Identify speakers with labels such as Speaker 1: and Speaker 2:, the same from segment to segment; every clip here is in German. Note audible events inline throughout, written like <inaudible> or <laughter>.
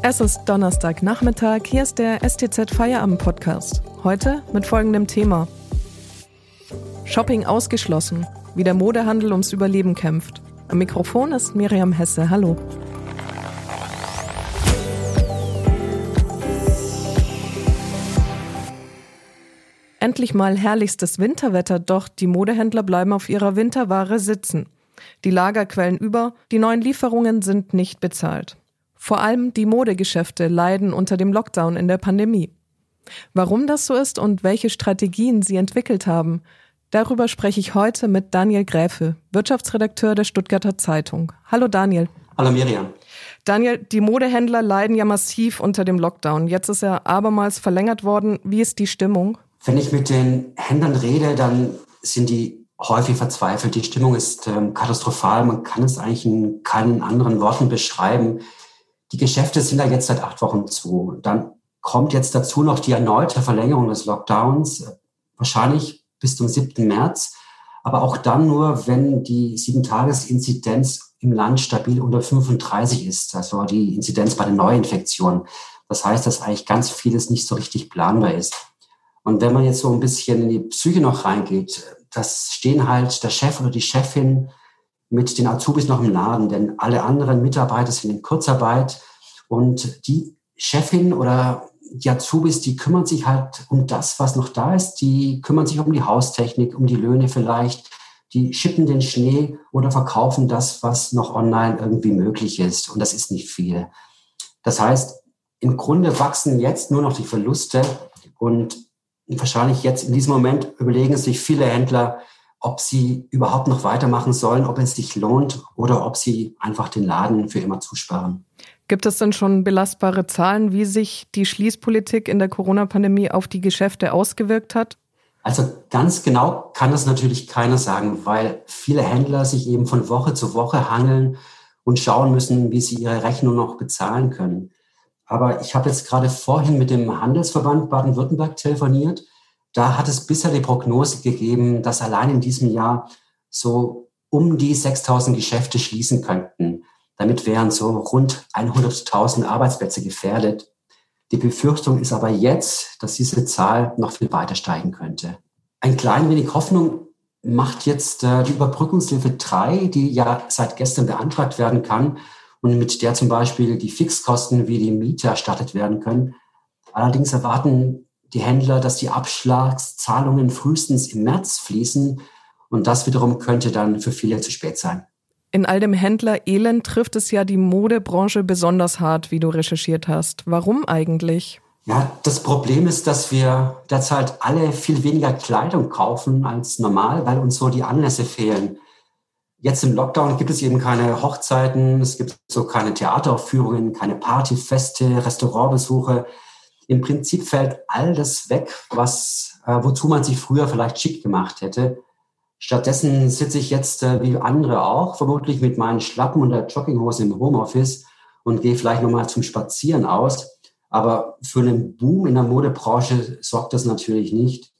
Speaker 1: Es ist Donnerstagnachmittag, hier ist der STZ Feierabend Podcast. Heute mit folgendem Thema. Shopping ausgeschlossen, wie der Modehandel ums Überleben kämpft. Am Mikrofon ist Miriam Hesse. Hallo. Endlich mal herrlichstes Winterwetter, doch die Modehändler bleiben auf ihrer Winterware sitzen. Die Lager quellen über, die neuen Lieferungen sind nicht bezahlt. Vor allem die Modegeschäfte leiden unter dem Lockdown in der Pandemie. Warum das so ist und welche Strategien sie entwickelt haben, darüber spreche ich heute mit Daniel Gräfe, Wirtschaftsredakteur der Stuttgarter Zeitung. Hallo Daniel.
Speaker 2: Hallo Miriam.
Speaker 1: Daniel, die Modehändler leiden ja massiv unter dem Lockdown. Jetzt ist er abermals verlängert worden. Wie ist die Stimmung?
Speaker 2: Wenn ich mit den Händlern rede, dann sind die häufig verzweifelt. Die Stimmung ist ähm, katastrophal. Man kann es eigentlich in keinen anderen Worten beschreiben. Die Geschäfte sind da jetzt seit acht Wochen zu. Dann kommt jetzt dazu noch die erneute Verlängerung des Lockdowns, wahrscheinlich bis zum 7. März. Aber auch dann nur, wenn die Sieben-Tages-Inzidenz im Land stabil unter 35 ist, also die Inzidenz bei den Neuinfektionen. Das heißt, dass eigentlich ganz vieles nicht so richtig planbar ist. Und wenn man jetzt so ein bisschen in die Psyche noch reingeht, das stehen halt der Chef oder die Chefin mit den Azubis noch im Laden, denn alle anderen Mitarbeiter sind in Kurzarbeit und die Chefin oder die Azubis, die kümmern sich halt um das, was noch da ist. Die kümmern sich um die Haustechnik, um die Löhne vielleicht. Die schippen den Schnee oder verkaufen das, was noch online irgendwie möglich ist. Und das ist nicht viel. Das heißt, im Grunde wachsen jetzt nur noch die Verluste und wahrscheinlich jetzt in diesem Moment überlegen sich viele Händler, ob sie überhaupt noch weitermachen sollen, ob es sich lohnt oder ob sie einfach den Laden für immer zusperren.
Speaker 1: Gibt es denn schon belastbare Zahlen, wie sich die Schließpolitik in der Corona-Pandemie auf die Geschäfte ausgewirkt hat?
Speaker 2: Also ganz genau kann das natürlich keiner sagen, weil viele Händler sich eben von Woche zu Woche hangeln und schauen müssen, wie sie ihre Rechnung noch bezahlen können. Aber ich habe jetzt gerade vorhin mit dem Handelsverband Baden-Württemberg telefoniert da hat es bisher die Prognose gegeben, dass allein in diesem Jahr so um die 6000 Geschäfte schließen könnten. Damit wären so rund 100.000 Arbeitsplätze gefährdet. Die Befürchtung ist aber jetzt, dass diese Zahl noch viel weiter steigen könnte. Ein klein wenig Hoffnung macht jetzt äh, die Überbrückungshilfe 3, die ja seit gestern beantragt werden kann und mit der zum Beispiel die Fixkosten wie die Miete erstattet werden können. Allerdings erwarten die Händler, dass die Abschlagszahlungen frühestens im März fließen. Und das wiederum könnte dann für viele zu spät sein.
Speaker 1: In all dem Händler-Elend trifft es ja die Modebranche besonders hart, wie du recherchiert hast. Warum eigentlich?
Speaker 2: Ja, das Problem ist, dass wir derzeit alle viel weniger Kleidung kaufen als normal, weil uns so die Anlässe fehlen. Jetzt im Lockdown gibt es eben keine Hochzeiten, es gibt so keine Theateraufführungen, keine Partyfeste, Restaurantbesuche im Prinzip fällt all das weg, was, äh, wozu man sich früher vielleicht schick gemacht hätte. Stattdessen sitze ich jetzt, äh, wie andere auch, vermutlich mit meinen Schlappen und der Jogginghose im Homeoffice und gehe vielleicht nochmal zum Spazieren aus. Aber für einen Boom in der Modebranche sorgt das natürlich nicht.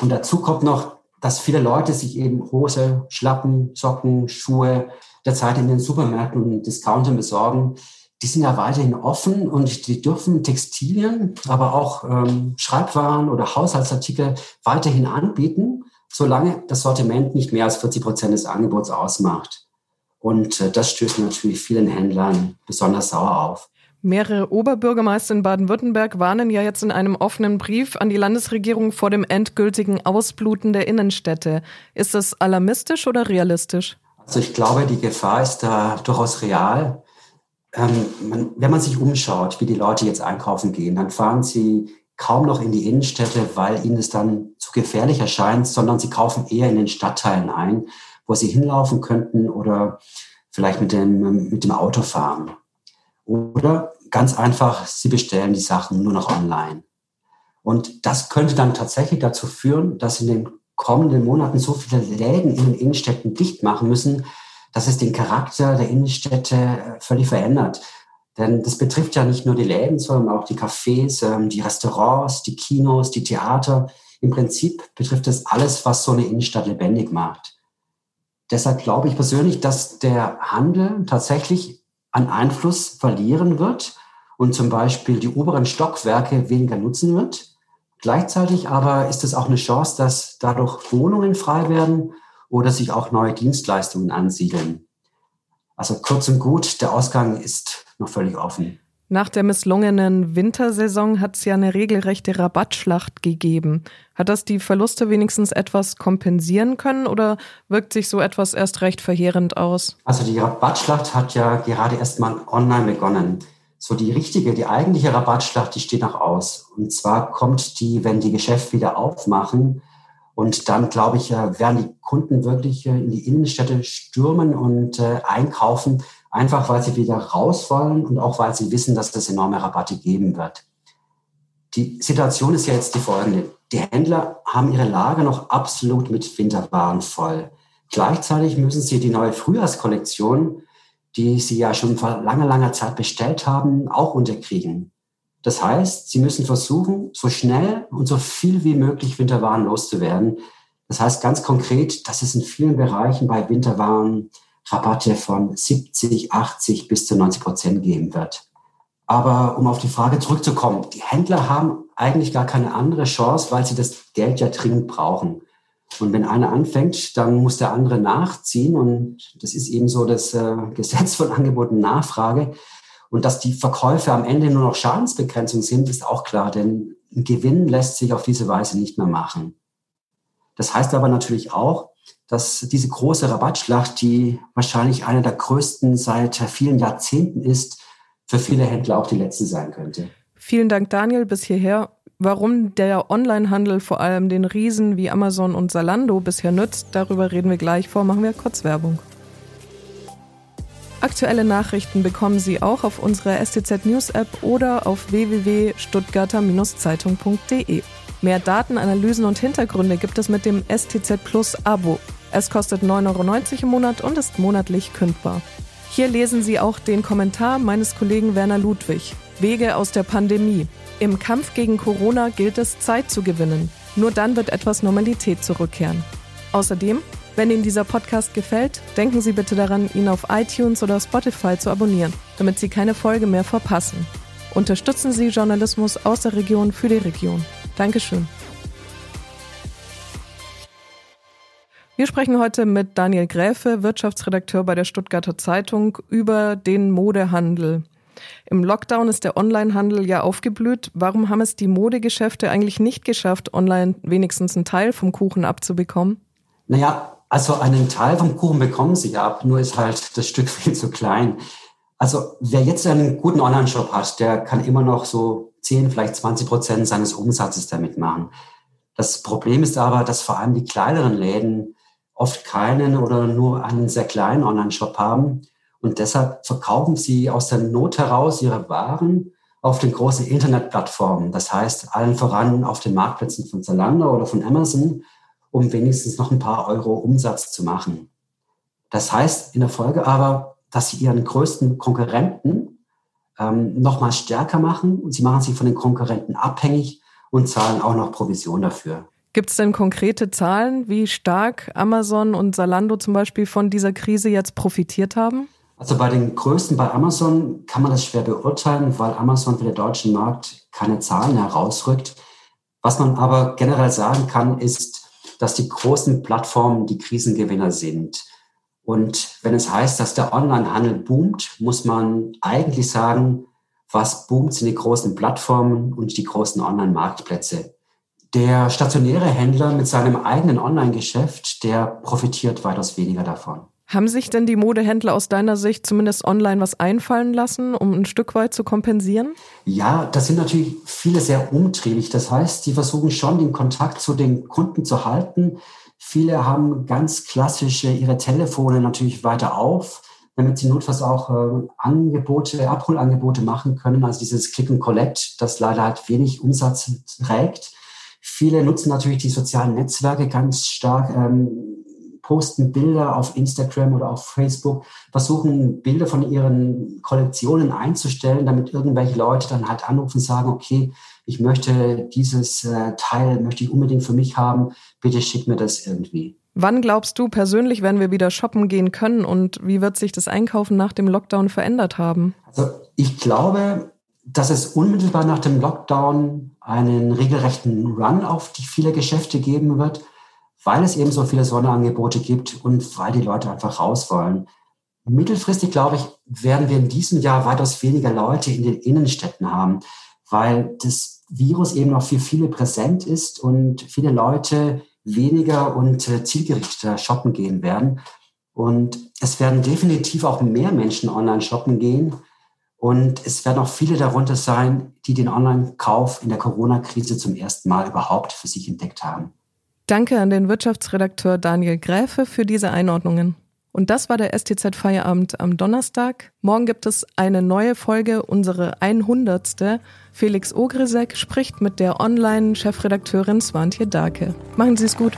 Speaker 2: Und dazu kommt noch, dass viele Leute sich eben Hose, Schlappen, Socken, Schuhe derzeit in den Supermärkten und Discountern besorgen die sind ja weiterhin offen und die dürfen Textilien, aber auch ähm, Schreibwaren oder Haushaltsartikel weiterhin anbieten, solange das Sortiment nicht mehr als 40 Prozent des Angebots ausmacht. Und äh, das stößt natürlich vielen Händlern besonders sauer auf.
Speaker 1: Mehrere Oberbürgermeister in Baden-Württemberg warnen ja jetzt in einem offenen Brief an die Landesregierung vor dem endgültigen Ausbluten der Innenstädte. Ist das alarmistisch oder realistisch?
Speaker 2: Also ich glaube, die Gefahr ist da durchaus real ähm, man, wenn man sich umschaut, wie die Leute jetzt einkaufen gehen, dann fahren sie kaum noch in die Innenstädte, weil ihnen es dann zu gefährlich erscheint, sondern sie kaufen eher in den Stadtteilen ein, wo sie hinlaufen könnten oder vielleicht mit dem, mit dem Auto fahren. Oder ganz einfach, sie bestellen die Sachen nur noch online. Und das könnte dann tatsächlich dazu führen, dass in den kommenden Monaten so viele Läden in den Innenstädten dicht machen müssen, dass es den Charakter der Innenstädte äh, völlig verändert. Denn das betrifft ja nicht nur die Läden, sondern auch die Cafés, ähm, die Restaurants, die Kinos, die Theater. Im Prinzip betrifft es alles, was so eine Innenstadt lebendig macht. Deshalb glaube ich persönlich, dass der Handel tatsächlich an Einfluss verlieren wird und zum Beispiel die oberen Stockwerke weniger nutzen wird. Gleichzeitig aber ist es auch eine Chance, dass dadurch Wohnungen frei werden oder sich auch neue Dienstleistungen ansiedeln. Also kurz und gut, der Ausgang ist noch völlig offen.
Speaker 1: Nach der misslungenen Wintersaison hat es ja eine regelrechte Rabattschlacht gegeben. Hat das die Verluste wenigstens etwas kompensieren können oder wirkt sich so etwas erst recht verheerend aus?
Speaker 2: Also die Rabattschlacht hat ja gerade erst mal online begonnen. So die richtige, die eigentliche Rabattschlacht, die steht noch aus. Und zwar kommt die, wenn die Geschäfte wieder aufmachen. Und dann, glaube ich, äh, werden die Kunden wirklich äh, in die Innenstädte stürmen und äh, einkaufen einfach weil sie wieder raus wollen und auch weil sie wissen, dass es enorme Rabatte geben wird. Die Situation ist jetzt die folgende. Die Händler haben ihre Lager noch absolut mit Winterwaren voll. Gleichzeitig müssen sie die neue Frühjahrskollektion, die sie ja schon vor langer, langer Zeit bestellt haben, auch unterkriegen. Das heißt, sie müssen versuchen, so schnell und so viel wie möglich Winterwaren loszuwerden. Das heißt ganz konkret, dass es in vielen Bereichen bei Winterwaren Rabatte von 70, 80 bis zu 90 Prozent geben wird. Aber um auf die Frage zurückzukommen, die Händler haben eigentlich gar keine andere Chance, weil sie das Geld ja dringend brauchen. Und wenn einer anfängt, dann muss der andere nachziehen. Und das ist eben so das äh, Gesetz von Angebot und Nachfrage. Und dass die Verkäufe am Ende nur noch Schadensbegrenzung sind, ist auch klar, denn ein Gewinn lässt sich auf diese Weise nicht mehr machen. Das heißt aber natürlich auch, dass diese große Rabattschlacht, die wahrscheinlich eine der größten seit vielen Jahrzehnten ist, für viele Händler auch die letzte sein könnte.
Speaker 1: Vielen Dank, Daniel, bis hierher. Warum der Onlinehandel vor allem den Riesen wie Amazon und Zalando bisher nützt, darüber reden wir gleich vor, machen wir kurz Werbung. Aktuelle Nachrichten bekommen Sie auch auf unserer STZ News App oder auf www.stuttgarter-zeitung.de. Mehr Daten, Analysen und Hintergründe gibt es mit dem STZ Plus Abo. Es kostet 9,90 Euro im Monat und ist monatlich kündbar. Hier lesen Sie auch den Kommentar meines Kollegen Werner Ludwig. Wege aus der Pandemie. Im Kampf gegen Corona gilt es, Zeit zu gewinnen. Nur dann wird etwas Normalität zurückkehren. Außerdem, wenn Ihnen dieser Podcast gefällt, denken Sie bitte daran, ihn auf iTunes oder Spotify zu abonnieren, damit Sie keine Folge mehr verpassen. Unterstützen Sie Journalismus aus der Region für die Region. Dankeschön. Wir sprechen heute mit Daniel Gräfe, Wirtschaftsredakteur bei der Stuttgarter Zeitung, über den Modehandel. Im Lockdown ist der Onlinehandel ja aufgeblüht. Warum haben es die Modegeschäfte eigentlich nicht geschafft, online wenigstens einen Teil vom Kuchen abzubekommen?
Speaker 2: Naja, also einen Teil vom Kuchen bekommen sie ab, nur ist halt das Stück <laughs> viel zu klein. Also wer jetzt einen guten Online-Shop hat, der kann immer noch so 10, vielleicht 20 Prozent seines Umsatzes damit machen. Das Problem ist aber, dass vor allem die kleineren Läden oft keinen oder nur einen sehr kleinen Online-Shop haben. Und deshalb verkaufen sie aus der Not heraus ihre Waren auf den großen Internetplattformen. Das heißt, allen voran auf den Marktplätzen von Zalando oder von Amazon, um wenigstens noch ein paar Euro Umsatz zu machen. Das heißt in der Folge aber, dass sie ihren größten Konkurrenten ähm, noch mal stärker machen und sie machen sich von den Konkurrenten abhängig und zahlen auch noch Provision dafür.
Speaker 1: Gibt es denn konkrete Zahlen, wie stark Amazon und Zalando zum Beispiel von dieser Krise jetzt profitiert haben?
Speaker 2: Also bei den größten, bei Amazon kann man das schwer beurteilen, weil Amazon für den deutschen Markt keine Zahlen herausrückt. Was man aber generell sagen kann, ist, dass die großen Plattformen die Krisengewinner sind. Und wenn es heißt, dass der Onlinehandel boomt, muss man eigentlich sagen, was boomt sind die großen Plattformen und die großen Online-Marktplätze. Der stationäre Händler mit seinem eigenen Online-Geschäft, der profitiert weitaus weniger davon.
Speaker 1: Haben sich denn die Modehändler aus deiner Sicht zumindest online was einfallen lassen, um ein Stück weit zu kompensieren?
Speaker 2: Ja, das sind natürlich viele sehr umtriebig. Das heißt, die versuchen schon, den Kontakt zu den Kunden zu halten. Viele haben ganz klassische ihre Telefone natürlich weiter auf, damit sie notfalls auch äh, Angebote, Abholangebote machen können. Also dieses Click and Collect, das leider halt wenig Umsatz trägt. Viele nutzen natürlich die sozialen Netzwerke ganz stark, ähm, posten Bilder auf Instagram oder auf Facebook, versuchen Bilder von ihren Kollektionen einzustellen, damit irgendwelche Leute dann halt anrufen und sagen, okay, ich möchte dieses äh, Teil, möchte ich unbedingt für mich haben, bitte schick mir das irgendwie.
Speaker 1: Wann glaubst du persönlich, werden wir wieder shoppen gehen können und wie wird sich das Einkaufen nach dem Lockdown verändert haben?
Speaker 2: Also ich glaube, dass es unmittelbar nach dem Lockdown einen regelrechten Run auf die viele Geschäfte geben wird, weil es eben so viele Sonderangebote gibt und weil die Leute einfach raus wollen. Mittelfristig, glaube ich, werden wir in diesem Jahr weitaus weniger Leute in den Innenstädten haben, weil das Virus eben noch für viele präsent ist und viele Leute weniger und äh, zielgerichteter shoppen gehen werden. Und es werden definitiv auch mehr Menschen online shoppen gehen. Und es werden auch viele darunter sein, die den Online-Kauf in der Corona-Krise zum ersten Mal überhaupt für sich entdeckt haben.
Speaker 1: Danke an den Wirtschaftsredakteur Daniel Gräfe für diese Einordnungen. Und das war der STZ Feierabend am Donnerstag. Morgen gibt es eine neue Folge, unsere 100. Felix Ogresek spricht mit der Online-Chefredakteurin Swantje Dake. Machen Sie es gut.